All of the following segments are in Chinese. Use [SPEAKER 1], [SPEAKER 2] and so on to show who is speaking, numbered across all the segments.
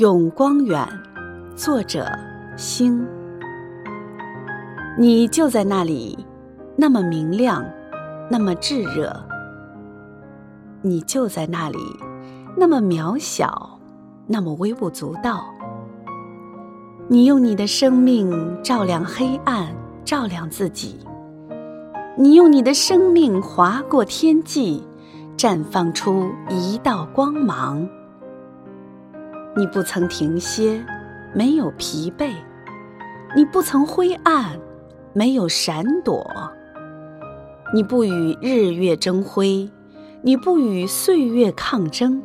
[SPEAKER 1] 永光远，作者：星。你就在那里，那么明亮，那么炙热。你就在那里，那么渺小，那么微不足道。你用你的生命照亮黑暗，照亮自己。你用你的生命划过天际，绽放出一道光芒。你不曾停歇，没有疲惫；你不曾灰暗，没有闪躲；你不与日月争辉，你不与岁月抗争。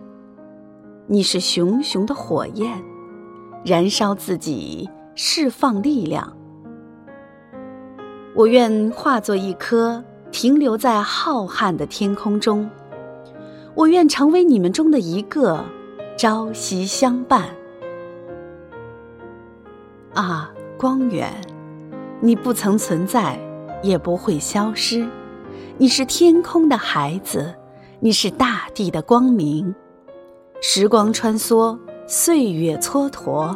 [SPEAKER 1] 你是熊熊的火焰，燃烧自己，释放力量。我愿化作一颗，停留在浩瀚的天空中。我愿成为你们中的一个。朝夕相伴，啊，光远，你不曾存在，也不会消失。你是天空的孩子，你是大地的光明。时光穿梭，岁月蹉跎，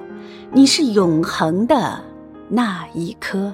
[SPEAKER 1] 你是永恒的那一颗。